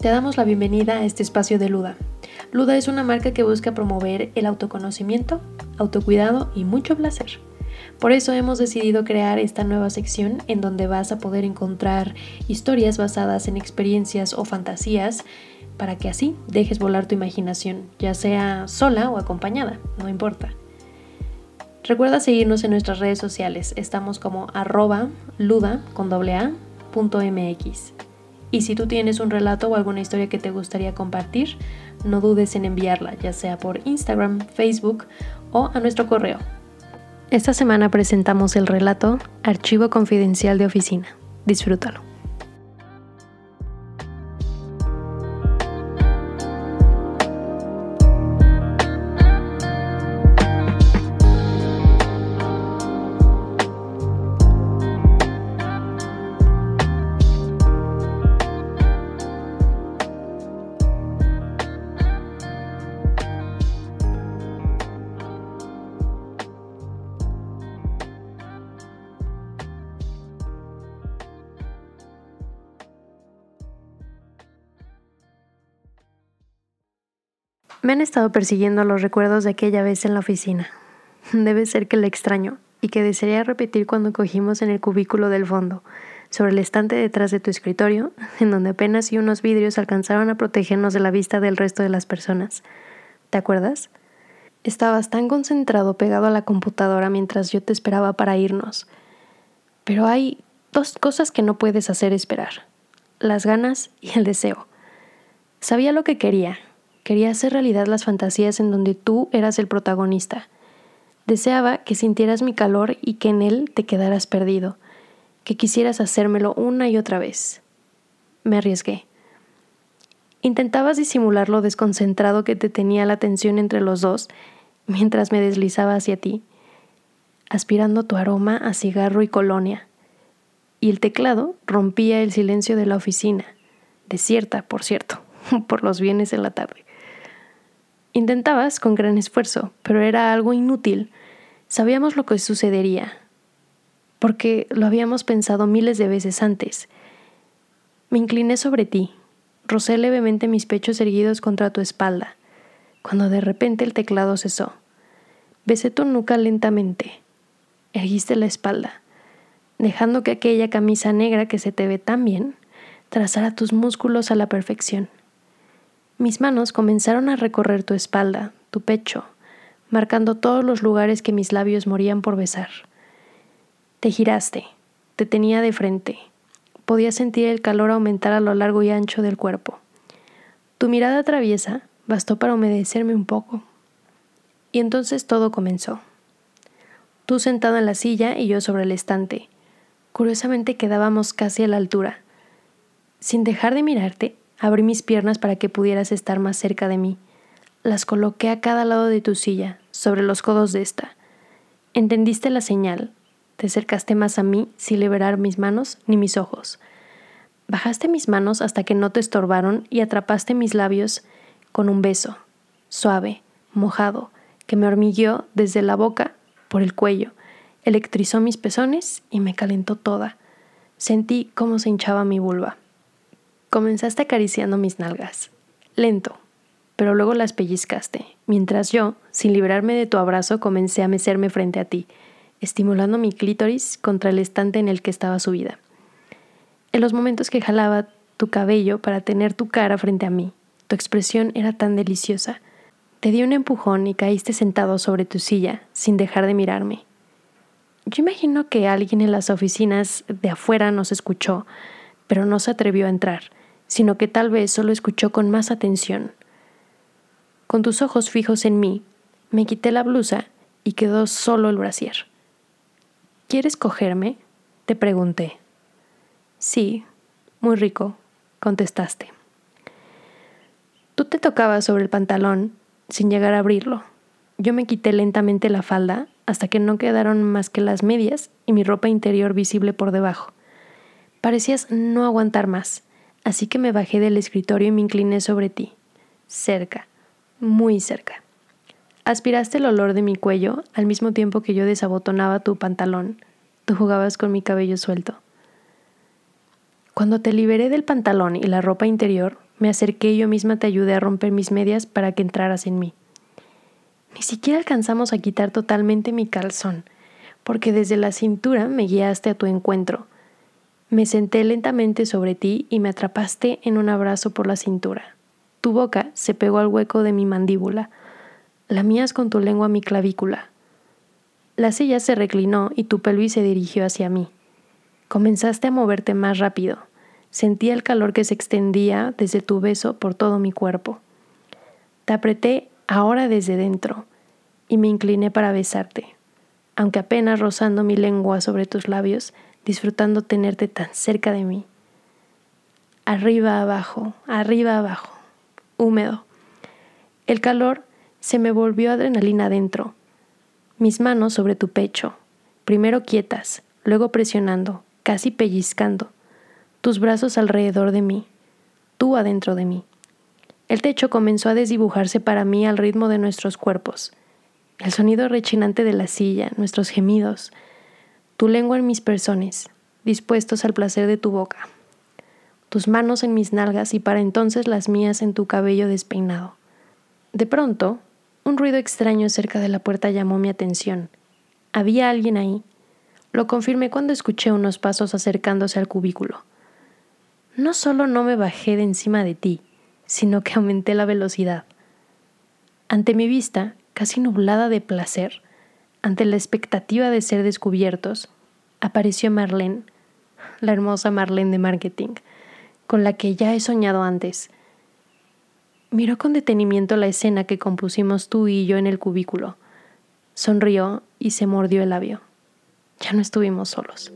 Te damos la bienvenida a este espacio de Luda. Luda es una marca que busca promover el autoconocimiento, autocuidado y mucho placer. Por eso hemos decidido crear esta nueva sección en donde vas a poder encontrar historias basadas en experiencias o fantasías para que así dejes volar tu imaginación, ya sea sola o acompañada, no importa. Recuerda seguirnos en nuestras redes sociales, estamos como arroba luda con a, mx. Y si tú tienes un relato o alguna historia que te gustaría compartir, no dudes en enviarla, ya sea por Instagram, Facebook o a nuestro correo. Esta semana presentamos el relato Archivo Confidencial de Oficina. Disfrútalo. Me han estado persiguiendo los recuerdos de aquella vez en la oficina. Debe ser que la extraño y que desearía repetir cuando cogimos en el cubículo del fondo, sobre el estante detrás de tu escritorio, en donde apenas y unos vidrios alcanzaron a protegernos de la vista del resto de las personas. ¿Te acuerdas? Estabas tan concentrado pegado a la computadora mientras yo te esperaba para irnos. Pero hay dos cosas que no puedes hacer esperar. Las ganas y el deseo. Sabía lo que quería, Quería hacer realidad las fantasías en donde tú eras el protagonista. Deseaba que sintieras mi calor y que en él te quedaras perdido, que quisieras hacérmelo una y otra vez. Me arriesgué. Intentabas disimular lo desconcentrado que te tenía la tensión entre los dos mientras me deslizaba hacia ti, aspirando tu aroma a cigarro y colonia. Y el teclado rompía el silencio de la oficina, desierta, por cierto, por los bienes en la tarde. Intentabas con gran esfuerzo, pero era algo inútil. Sabíamos lo que sucedería, porque lo habíamos pensado miles de veces antes. Me incliné sobre ti, rocé levemente mis pechos erguidos contra tu espalda, cuando de repente el teclado cesó. Besé tu nuca lentamente. Erguiste la espalda, dejando que aquella camisa negra que se te ve tan bien trazara tus músculos a la perfección. Mis manos comenzaron a recorrer tu espalda, tu pecho, marcando todos los lugares que mis labios morían por besar. Te giraste, te tenía de frente. Podía sentir el calor aumentar a lo largo y ancho del cuerpo. Tu mirada traviesa bastó para humedecerme un poco. Y entonces todo comenzó. Tú sentado en la silla y yo sobre el estante. Curiosamente quedábamos casi a la altura. Sin dejar de mirarte, Abrí mis piernas para que pudieras estar más cerca de mí. Las coloqué a cada lado de tu silla, sobre los codos de esta. Entendiste la señal. Te acercaste más a mí sin liberar mis manos ni mis ojos. Bajaste mis manos hasta que no te estorbaron y atrapaste mis labios con un beso, suave, mojado, que me hormigueó desde la boca por el cuello, electrizó mis pezones y me calentó toda. Sentí cómo se hinchaba mi vulva. Comenzaste acariciando mis nalgas, lento, pero luego las pellizcaste, mientras yo, sin librarme de tu abrazo, comencé a mecerme frente a ti, estimulando mi clítoris contra el estante en el que estaba subida. En los momentos que jalaba tu cabello para tener tu cara frente a mí, tu expresión era tan deliciosa. Te di un empujón y caíste sentado sobre tu silla, sin dejar de mirarme. Yo imagino que alguien en las oficinas de afuera nos escuchó, pero no se atrevió a entrar sino que tal vez solo escuchó con más atención. Con tus ojos fijos en mí, me quité la blusa y quedó solo el brasier. ¿Quieres cogerme? te pregunté. Sí, muy rico, contestaste. Tú te tocabas sobre el pantalón sin llegar a abrirlo. Yo me quité lentamente la falda hasta que no quedaron más que las medias y mi ropa interior visible por debajo. Parecías no aguantar más Así que me bajé del escritorio y me incliné sobre ti, cerca, muy cerca. Aspiraste el olor de mi cuello al mismo tiempo que yo desabotonaba tu pantalón. Tú jugabas con mi cabello suelto. Cuando te liberé del pantalón y la ropa interior, Me acerqué y yo misma te ayudé a romper mis medias para que entraras en mí. Ni siquiera alcanzamos a quitar totalmente mi calzón, porque desde la cintura me guiaste a tu encuentro. Me senté lentamente sobre ti y me atrapaste en un abrazo por la cintura. Tu boca se pegó al hueco de mi mandíbula, la mías con tu lengua mi clavícula. La silla se reclinó y tu pelvis se dirigió hacia mí. Comenzaste a moverte más rápido. Sentí el calor que se extendía desde tu beso por todo mi cuerpo. Te apreté ahora desde dentro y me incliné para besarte, aunque apenas rozando mi lengua sobre tus labios, disfrutando tenerte tan cerca de mí. Arriba abajo, arriba abajo, húmedo. El calor se me volvió adrenalina adentro. Mis manos sobre tu pecho, primero quietas, luego presionando, casi pellizcando, tus brazos alrededor de mí, tú adentro de mí. El techo comenzó a desdibujarse para mí al ritmo de nuestros cuerpos. El sonido rechinante de la silla, nuestros gemidos, tu lengua en mis personas, dispuestos al placer de tu boca, tus manos en mis nalgas y para entonces las mías en tu cabello despeinado. De pronto, un ruido extraño cerca de la puerta llamó mi atención. Había alguien ahí. Lo confirmé cuando escuché unos pasos acercándose al cubículo. No solo no me bajé de encima de ti, sino que aumenté la velocidad. Ante mi vista, casi nublada de placer, ante la expectativa de ser descubiertos, apareció Marlene, la hermosa Marlene de marketing, con la que ya he soñado antes. Miró con detenimiento la escena que compusimos tú y yo en el cubículo. Sonrió y se mordió el labio. Ya no estuvimos solos.